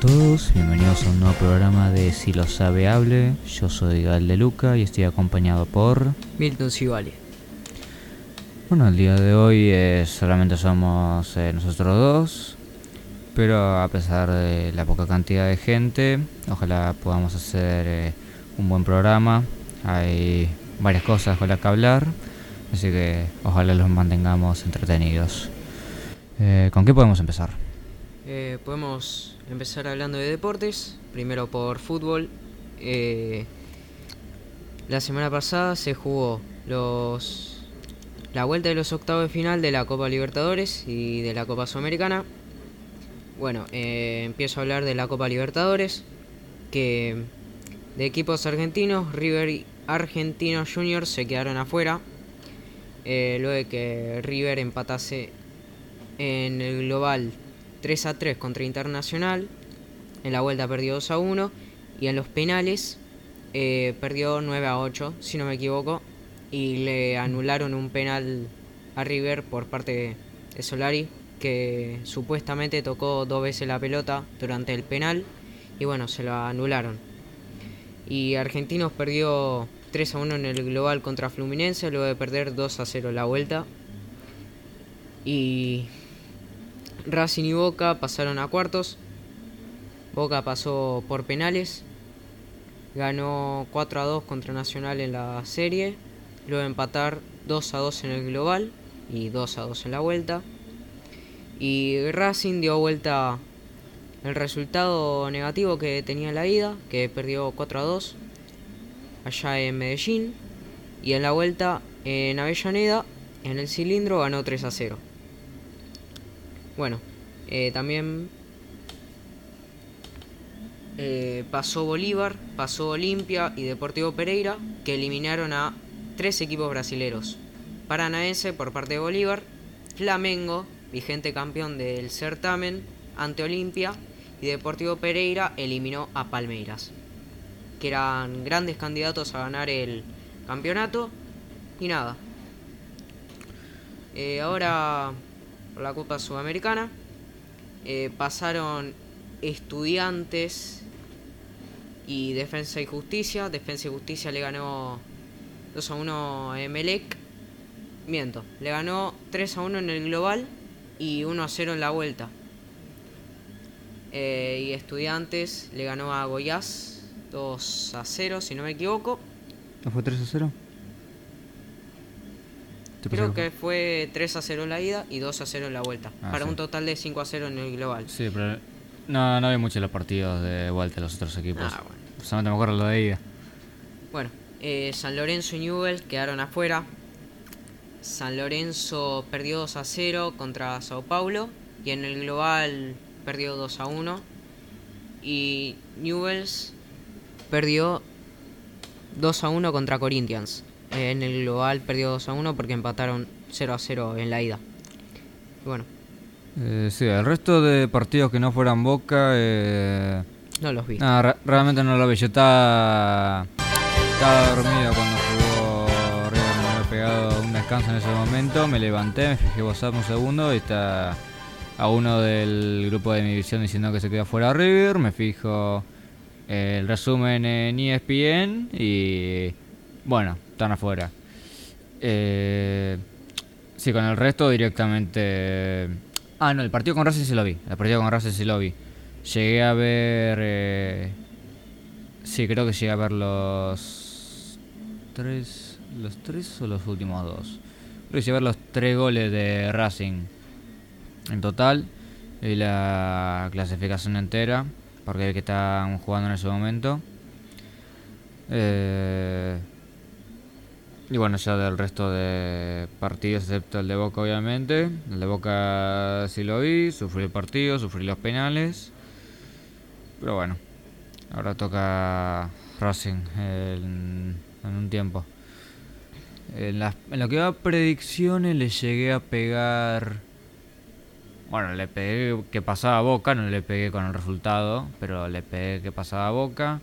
todos, bienvenidos a un nuevo programa de Si lo sabe hable. Yo soy Gal de Luca y estoy acompañado por Milton Sivali. Bueno, el día de hoy eh, solamente somos eh, nosotros dos, pero a pesar de la poca cantidad de gente, ojalá podamos hacer eh, un buen programa. Hay varias cosas con las que hablar, así que ojalá los mantengamos entretenidos. ¿Con qué podemos empezar? Eh, podemos empezar hablando de deportes, primero por fútbol. Eh, la semana pasada se jugó los la vuelta de los octavos de final de la Copa Libertadores y de la Copa Sudamericana. Bueno, eh, empiezo a hablar de la Copa Libertadores, que de equipos argentinos, River y Argentinos Juniors se quedaron afuera, luego de que River empatase en el global 3 a 3 contra Internacional, en la vuelta perdió 2 a 1 y en los penales eh, perdió 9 a 8, si no me equivoco, y le anularon un penal a River por parte de Solari, que supuestamente tocó dos veces la pelota durante el penal y bueno, se lo anularon. Y Argentinos perdió 3 a 1 en el global contra Fluminense, luego de perder 2 a 0 la vuelta. Y Racing y Boca pasaron a cuartos. Boca pasó por penales. Ganó 4 a 2 contra Nacional en la serie. Luego empatar 2 a 2 en el global y 2 a 2 en la vuelta. Y Racing dio vuelta el resultado negativo que tenía en la ida, que perdió 4 a 2 allá en Medellín. Y en la vuelta en Avellaneda, en el cilindro, ganó 3 a 0. Bueno, eh, también eh, pasó Bolívar, pasó Olimpia y Deportivo Pereira, que eliminaron a tres equipos brasileros. Paranaense por parte de Bolívar, Flamengo, vigente campeón del certamen, ante Olimpia, y Deportivo Pereira eliminó a Palmeiras, que eran grandes candidatos a ganar el campeonato. Y nada. Eh, ahora por la Copa Sudamericana. Eh, pasaron Estudiantes y Defensa y Justicia. Defensa y Justicia le ganó 2 a 1 a Emelec. Miento, le ganó 3 a 1 en el global y 1 a 0 en la vuelta. Eh, y Estudiantes le ganó a Goiás 2 a 0, si no me equivoco. ¿No fue 3 a 0? ¿Te Creo que fue 3 a 0 en la ida y 2 a 0 en la vuelta. Ah, para sí. un total de 5 a 0 en el global. Sí, pero no, no había mucho los partidos de vuelta de los otros equipos. Ah, bueno. Solamente me acuerdo lo de ida. Bueno, eh, San Lorenzo y Newell quedaron afuera. San Lorenzo perdió 2 a 0 contra Sao Paulo y en el global perdió 2 a 1. Y Newells perdió 2 a 1 contra Corinthians. En el global perdió 2 a 1 porque empataron 0 a 0 en la ida. Y bueno, Eh, sí, el resto de partidos que no fueran Boca, eh, no los vi. re- realmente no lo vi. Yo estaba, estaba dormido cuando jugó River, me había pegado un descanso en ese momento. Me levanté, me fijé WhatsApp un segundo y está a uno del grupo de mi visión diciendo que se queda fuera River. Me fijo el resumen en ESPN y bueno, están afuera. Eh, sí, con el resto directamente. Ah, no, el partido con Racing sí lo vi. El partido con Racing sí lo vi. Llegué a ver. eh, Sí, creo que llegué a ver los. Tres. ¿Los tres o los últimos dos? Creo que llegué a ver los tres goles de Racing en total. Y la clasificación entera. Porque que estaban jugando en ese momento. Eh. Y bueno, ya del resto de partidos, excepto el de Boca, obviamente. El de Boca sí lo vi, sufrí el partido, sufrí los penales. Pero bueno, ahora toca Racing en, un tiempo. En, las- en lo que va a predicciones le llegué a pegar... Bueno, le pegué que pasaba a Boca, no le pegué con el resultado, pero le pegué que pasaba a Boca.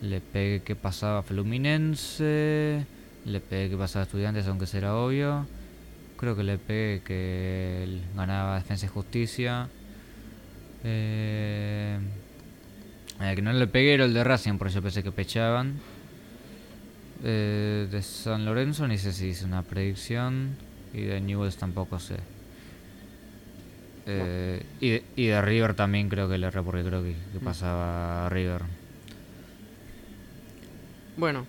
Le pegué que pasaba Fluminense. Le pegué que pasaba a Estudiantes, aunque será obvio. Creo que le pegué que ganaba Defensa y Justicia. Eh, El que no le pegué era el de Racing, por eso pensé que pechaban. Eh, de San Lorenzo ni sé si hice una predicción. Y de Newells tampoco sé. Eh, y, de, y, de, River también creo que le erré porque creo que, que mm. pasaba River. Bueno,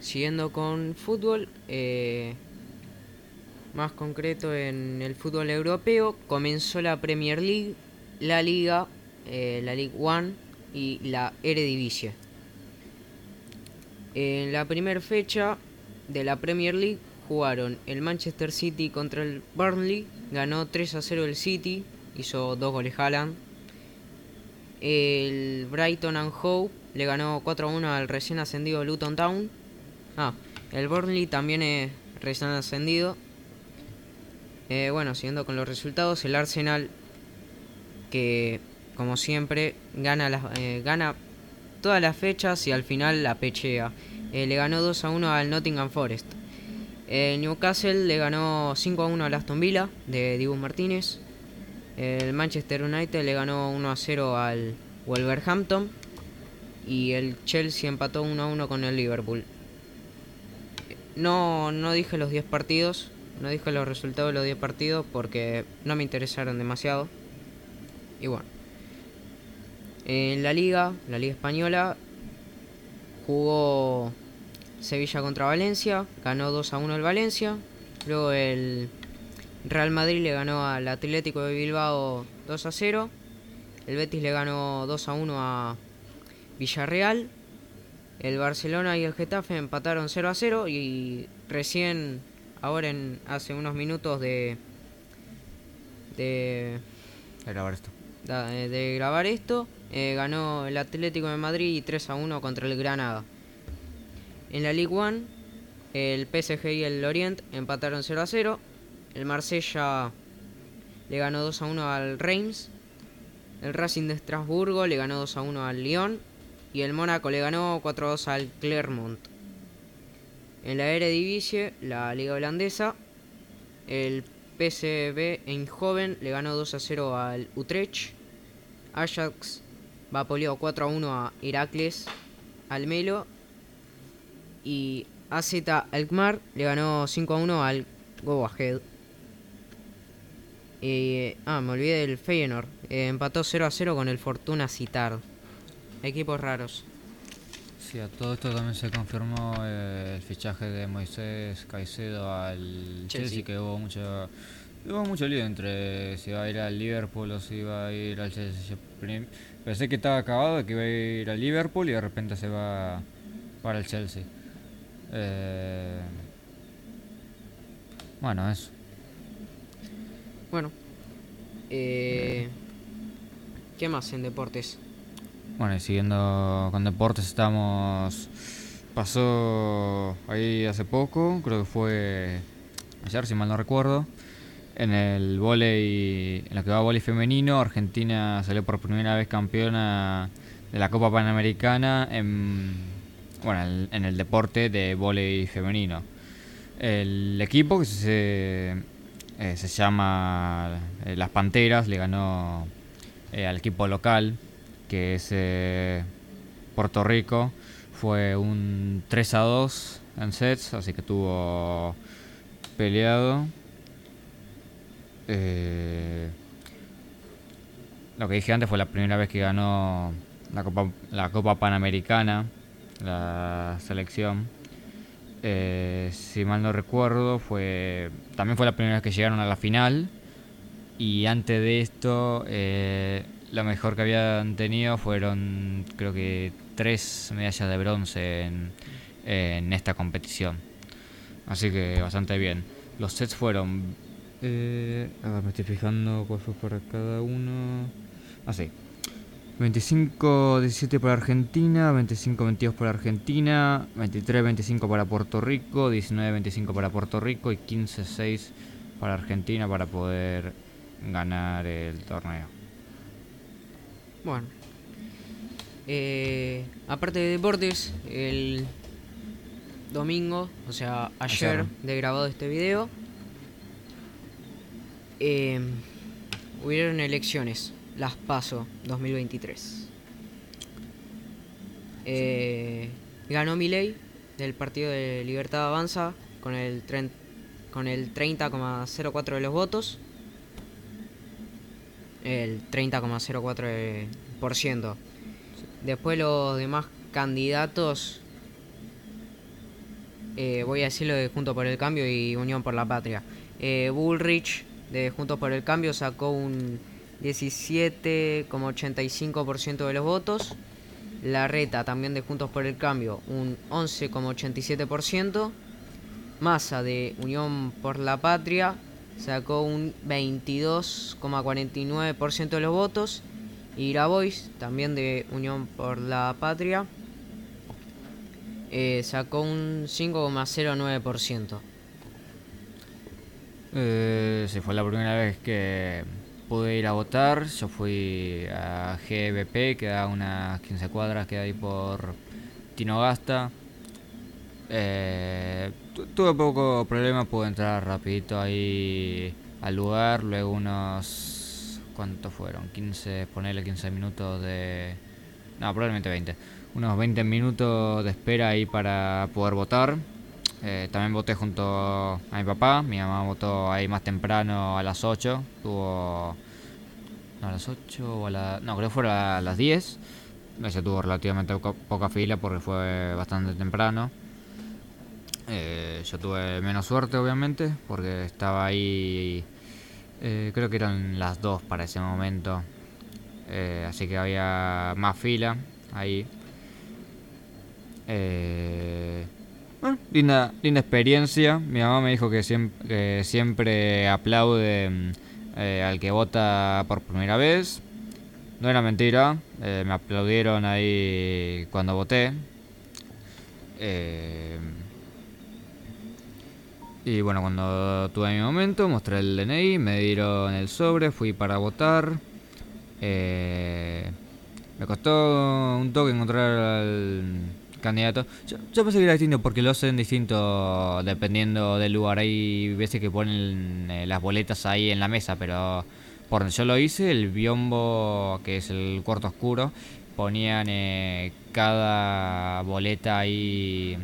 siguiendo con fútbol, eh, más concreto en el fútbol europeo, comenzó la Premier League, la Liga, eh, la League One y la Eredivisie. En la primera fecha de la Premier League jugaron el Manchester City contra el Burnley, ganó 3 a 0 el City, hizo dos goles Haaland. El Brighton and Hove le ganó 4 a 1 al recién ascendido Luton Town. Ah, el Burnley también es recién ascendido. Eh, bueno, siguiendo con los resultados, el Arsenal, que como siempre gana, eh, gana todas las fechas y al final la pechea. Eh, le ganó 2 a 1 al Nottingham Forest. El Newcastle le ganó 5 a 1 al Aston Villa de Dibu Martínez. El Manchester United le ganó 1 a 0 al Wolverhampton. Y el Chelsea empató 1 a 1 con el Liverpool. No, no dije los 10 partidos. No dije los resultados de los 10 partidos porque no me interesaron demasiado. Y bueno. En la liga, la liga española, jugó Sevilla contra Valencia, ganó 2 a 1 el Valencia. Luego el Real Madrid le ganó al Atlético de Bilbao 2 a 0. El Betis le ganó 2 a 1 a Villarreal. El Barcelona y el Getafe empataron 0 a 0 y recién, ahora en hace unos minutos de de, grabar esto, de, grabar esto eh, ganó el Atlético de Madrid 3 a 1 contra el Granada. En la Ligue 1, el PSG y el Lorient empataron 0 a 0. El Marsella le ganó 2 a 1 al Reims. El Racing de Estrasburgo le ganó 2 a 1 al Lyon. Y el Mónaco le ganó 4 a 2 al Clermont. En la Eredivisie, la liga holandesa, el PSV Eindhoven le ganó 2 a 0 al Utrecht. Ajax vapoleó 4 a 1 a Heracles Almelo y AZ Alkmaar le ganó 5 a 1 al Go Ahead. Eh, ah, me olvidé del Feyenoord. Eh, empató 0 a 0 con el Fortuna Citar. Equipos raros. Sí, a todo esto también se confirmó eh, el fichaje de Moisés Caicedo al Chelsea, que hubo mucho, hubo mucho lío entre si iba a ir al Liverpool o si iba a ir al Chelsea. Pensé que estaba acabado, que iba a ir al Liverpool y de repente se va para el Chelsea. Eh, bueno, eso. Bueno. Eh, ¿Qué más en deportes? Bueno, y siguiendo con deportes estamos... Pasó ahí hace poco, creo que fue ayer si mal no recuerdo. En el volei, en lo que va volei femenino, Argentina salió por primera vez campeona de la Copa Panamericana en bueno, en el deporte de volei femenino. El equipo que se, eh, se llama eh, Las Panteras le ganó eh, al equipo local, que es Puerto Rico. Fue un 3 a 2 en sets, así que tuvo peleado. lo que dije antes fue la primera vez que ganó la Copa, la Copa Panamericana la selección. Eh, si mal no recuerdo, fue también fue la primera vez que llegaron a la final. Y antes de esto, eh, lo mejor que habían tenido fueron, creo que, tres medallas de bronce en, en esta competición. Así que bastante bien. Los sets fueron. Eh, me estoy fijando cuál fue para cada uno. Así. Ah, 25-17 para Argentina, 25-22 para Argentina, 23-25 para Puerto Rico, 19-25 para Puerto Rico y 15-6 para Argentina para poder ganar el torneo. Bueno, eh, aparte de deportes, el domingo, o sea, ayer de grabado este video, eh, hubieron elecciones las PASO 2023. Eh, ganó Milei del Partido de Libertad Avanza con el, con el 30,04 de los votos. El 30,04%. Después los demás candidatos, eh, voy a decirlo de Juntos por el Cambio y Unión por la Patria. Eh, Bullrich de Juntos por el Cambio sacó un 17,85% de los votos. La Reta también de Juntos por el Cambio un 11,87%. Massa de Unión por la Patria sacó un 22,49% de los votos. Y Grabois, también de Unión por la Patria, eh, sacó un 5,09%. Eh, sí, fue la primera vez que pude ir a votar. Yo fui a GBP, que da unas 15 cuadras, que ahí por Tinogasta. Eh, tuve poco problema, pude entrar rapidito ahí al lugar, luego unos... ¿Cuántos fueron? 15, ponerle 15 minutos de... No, probablemente 20. Unos 20 minutos de espera ahí para poder votar. Eh, también voté junto a mi papá. Mi mamá votó ahí más temprano a las 8. Tuvo. No, a las 8 o a la. No, creo que fue a las 10. Ese tuvo relativamente poca fila porque fue bastante temprano. Eh, yo tuve menos suerte, obviamente, porque estaba ahí. Eh, creo que eran las 2 para ese momento. así que había más fila ahí. Eh. Bueno, linda, linda experiencia. Mi mamá me dijo que siempre, siempre aplaude mm, eh, al que vota por primera vez. No era mentira, eh, me aplaudieron ahí cuando voté. Eh, y bueno, cuando tuve mi momento, mostré el DNI, me dieron el sobre, fui para votar. me costó un toque encontrar al candidato. Yo, pensé que era distinto porque lo hacen distinto dependiendo del lugar. Hay veces que ponen eh, las boletas ahí en la mesa, pero por donde yo lo hice, el biombo, que es el cuarto oscuro, ponían eh, cada boleta ahí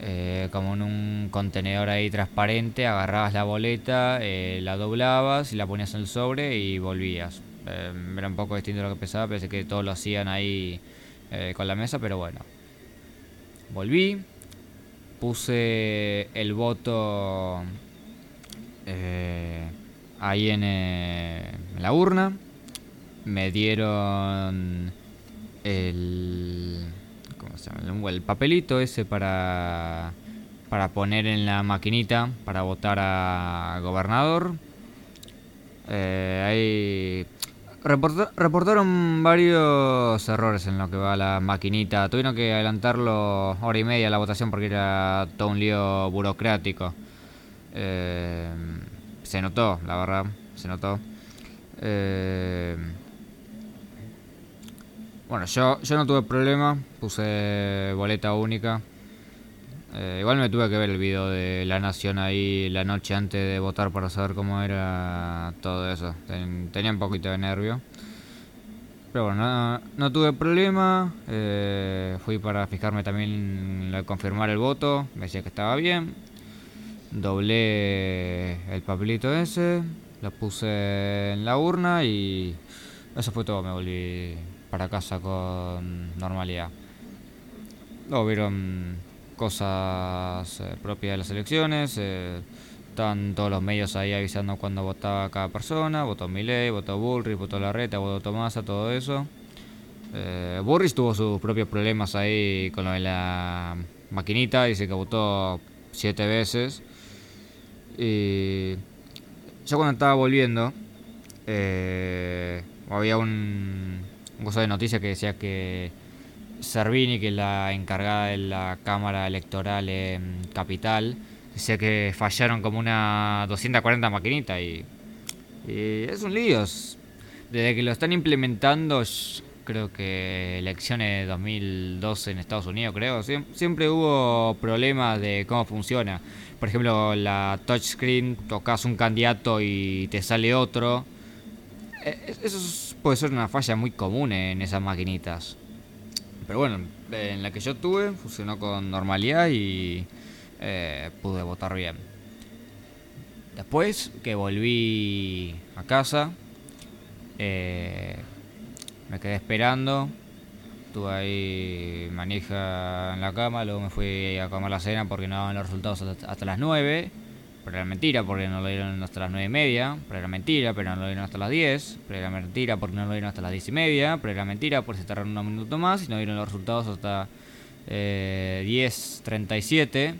eh, como en un contenedor ahí transparente. Agarrabas la boleta, la doblabas y la ponías en el sobre y volvías. era un poco distinto de lo que pensaba, pensé que todos lo hacían ahí con la mesa, pero bueno. Volví, puse el voto eh, ahí en, eh, la urna, me dieron el, el papelito ese para, para poner en la maquinita para votar a gobernador. Eh, ahí reportaron varios errores en lo que va la maquinita. Tuvieron que adelantarlo hora y media la votación porque era todo un lío burocrático. Eh, se notó, la verdad, se notó. Eh, bueno, yo, yo no tuve problema, puse boleta única. Eh, igual me tuve que ver el video de La Nación ahí la noche antes de votar para saber cómo era todo eso. tenía un poquito de nervio. Pero bueno, no, tuve problema. Eh, fui para fijarme también, confirmar el voto. Me decía que estaba bien. Doblé el papelito ese. Lo puse en la urna y eso fue todo. Me volví para casa con normalidad. Luego vieron cosas eh, propias de las elecciones. Eh, están todos los medios ahí avisando cuando votaba cada persona. Votó Milei, votó Bullrich, votó Larreta, votó Tomasa, todo eso. Eh, Bullrich tuvo sus propios problemas ahí con lo de la maquinita. Dice que votó siete veces. Y yo cuando estaba volviendo, eh, había un, un cosa de noticia que decía que Servini, que es la encargada de la Cámara Electoral en Capital, decía que fallaron como una 240 maquinitas y, es un lío. Desde que lo están implementando, creo que elecciones de 2012 en Estados Unidos, creo, siempre hubo problemas de cómo funciona. Por ejemplo, la touchscreen, tocas un candidato y te sale otro. E, eso puede ser una falla muy común en esas maquinitas. Pero bueno, en la que yo tuve funcionó con normalidad y eh, pude votar bien. Después que volví a casa, eh, me quedé esperando. Estuve ahí manija en la cama, luego me fui a comer la cena porque no daban los resultados hasta, las 9. Pero era mentira porque no lo dieron hasta las 9 y media. Pero era mentira, pero no lo dieron hasta las 10. Pero era mentira porque no lo dieron hasta las 10 y media. Pero era mentira porque se tardaron unos minutos más y no dieron los resultados hasta eh, 10.37.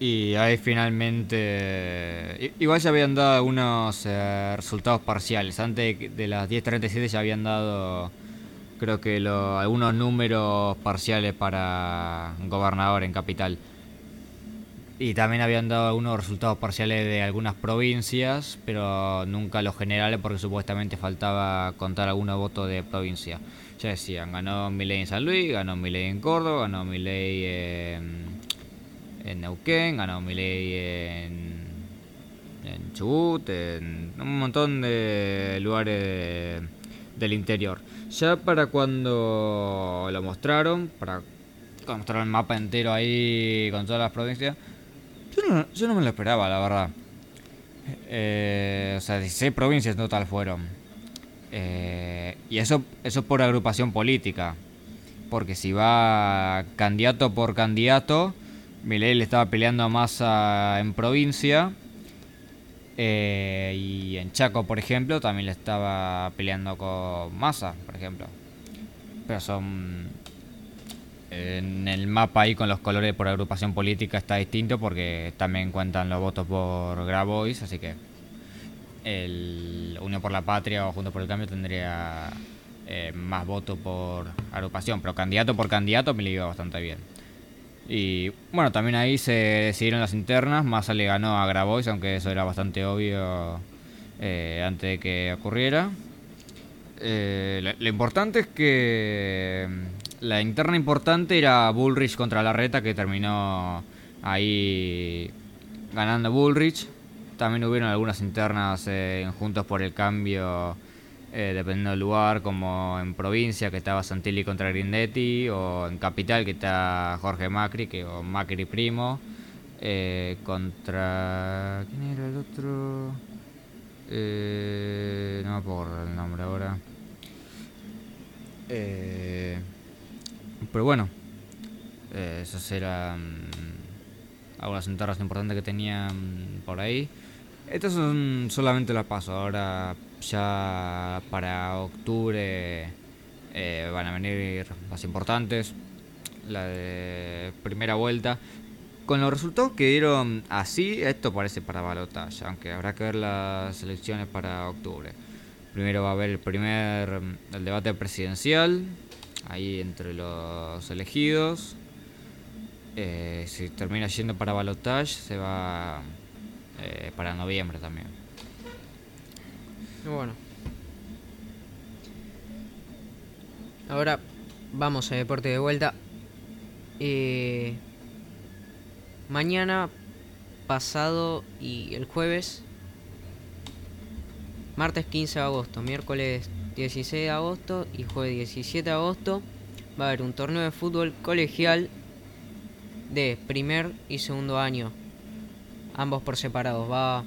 Y ahí finalmente... Igual ya habían dado algunos eh, resultados parciales. Antes de las 10.37 ya habían dado creo que lo, algunos números parciales para gobernador en capital. Y también habían dado algunos resultados parciales de algunas provincias, pero nunca los generales porque supuestamente faltaba contar algunos votos de provincia. Ya decían, ganó Milei en San Luis, ganó Milei en Córdoba, ganó Milei en en Neuquén, ganó Milei en, en Chubut, en un montón de lugares del interior. Ya para cuando lo mostraron, para cuando mostraron el mapa entero ahí con todas las provincias, yo no, me lo esperaba, la verdad. Eh, o sea, 16 provincias no total fueron. Eh, y eso, eso por agrupación política. Porque si va candidato por candidato, Milei le estaba peleando a Massa en provincia. Eh, y en Chaco, por ejemplo, también le estaba peleando con Massa, por ejemplo. Pero son. En el mapa ahí con los colores por agrupación política está distinto porque también cuentan los votos por Grabois, así que el Unión por la Patria o Juntos por el Cambio tendría eh, más votos por agrupación, pero candidato por candidato me le iba bastante bien. Y bueno, también ahí se decidieron las internas. Massa le ganó a Grabois, aunque eso era bastante obvio eh, antes de que ocurriera. Eh, lo, importante es que la interna importante era Bullrich contra Larreta, que terminó ahí ganando Bullrich. También hubieron algunas internas eh, Juntos por el Cambio eh, dependiendo del lugar, como en provincia que estaba Santilli contra Grindetti, o en capital que está Jorge Macri, que o Macri primo, eh, contra... ¿Quién era el otro? Eh, no me acuerdo el nombre ahora. Pero bueno, esas eran algunas entradas importantes que tenían por ahí. Estas son solamente las paso. Ahora ya para octubre eh, van a venir más importantes. La de primera vuelta. Con los resultados que dieron así, esto parece para balotaje, aunque habrá que ver las elecciones para octubre. Primero va a haber el primer el debate presidencial, ahí entre los elegidos. Eh, si termina yendo para balotaje, se va eh, para noviembre también. Bueno. Ahora vamos a deporte de vuelta. Eh, mañana, pasado y el jueves, martes 15 de agosto, miércoles 16 de agosto y jueves 17 de agosto, va a haber un torneo de fútbol colegial de primer y segundo año. Ambos por separados. Va,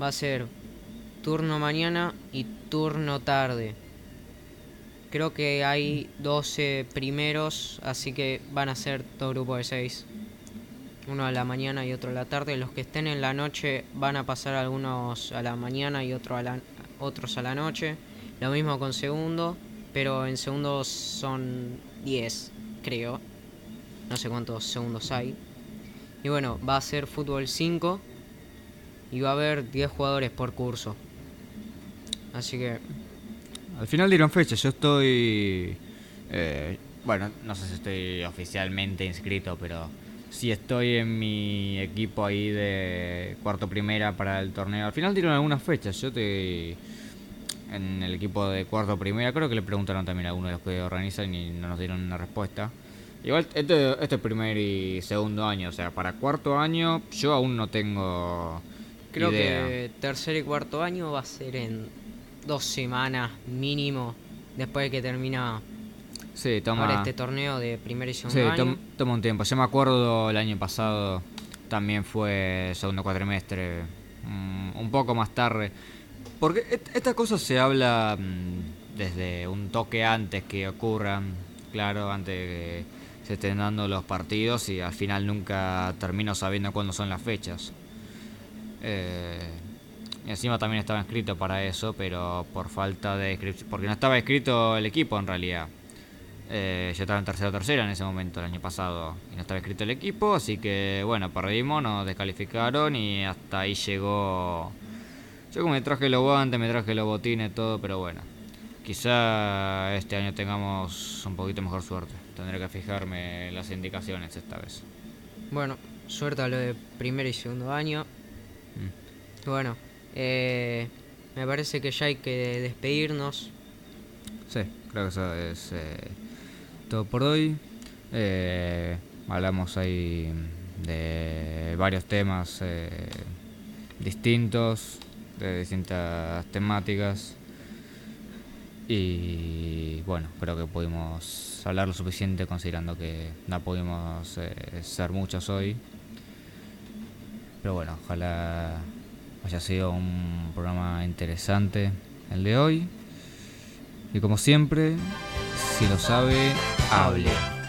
va a ser turno mañana y turno tarde. Creo que hay 12 primeros, así que van a ser todo grupo de 6. Uno a la mañana y otro a la tarde. Los que estén en la noche van a pasar algunos a la mañana y otro a la, otros a la noche. Lo mismo con segundo, pero en segundo son 10, creo. No sé cuántos segundos hay. Y bueno, va a ser fútbol 5 y va a haber 10 jugadores por curso. Así que... Al final dieron fecha, yo estoy... Eh, bueno, no sé si estoy oficialmente inscrito, pero sí estoy en mi equipo ahí de cuarto primera para el torneo. Al final dieron algunas fechas, yo estoy en el equipo de cuarto primera. Creo que le preguntaron también a uno de los que organizan y no nos dieron una respuesta. Igual, este, este es primer y segundo año, o sea, para cuarto año yo aún no tengo. Creo que tercer y cuarto año va a ser en dos semanas mínimo después de que termina Sí, toma. Ahora este torneo de primera y Sí, segundo año. tom- toma un tiempo. Yo me acuerdo el año pasado también fue segundo cuatrimestre, mm, un poco más tarde. Porque et- estas cosas se habla mm, desde un toque antes que ocurran, claro, antes de que se estén dando los partidos y al final nunca termino sabiendo cuándo son las fechas. Eh, y encima también estaba escrito para eso, pero por falta de porque no estaba escrito el equipo en realidad. Eh, yo estaba en tercero tercera en ese momento, el año pasado, y no estaba escrito el equipo, así que bueno, perdimos, nos descalificaron y hasta ahí llegó. Yo como me traje los guantes, me traje los botines, todo, pero bueno. Quizá este año tengamos un poquito mejor suerte. Tendré que fijarme en las indicaciones esta vez. Bueno, suerte a lo de primer y segundo año. Mm. Bueno, eh, me parece que ya hay que despedirnos. Sí, creo que eso es eh, todo por hoy. Eh, hablamos ahí de varios temas eh, distintos, de distintas temáticas. Y bueno, creo que pudimos hablar lo suficiente considerando que no pudimos eh, ser muchos hoy. Pero bueno, ojalá haya sido un programa interesante el de hoy. Y como siempre, si lo sabe, hable.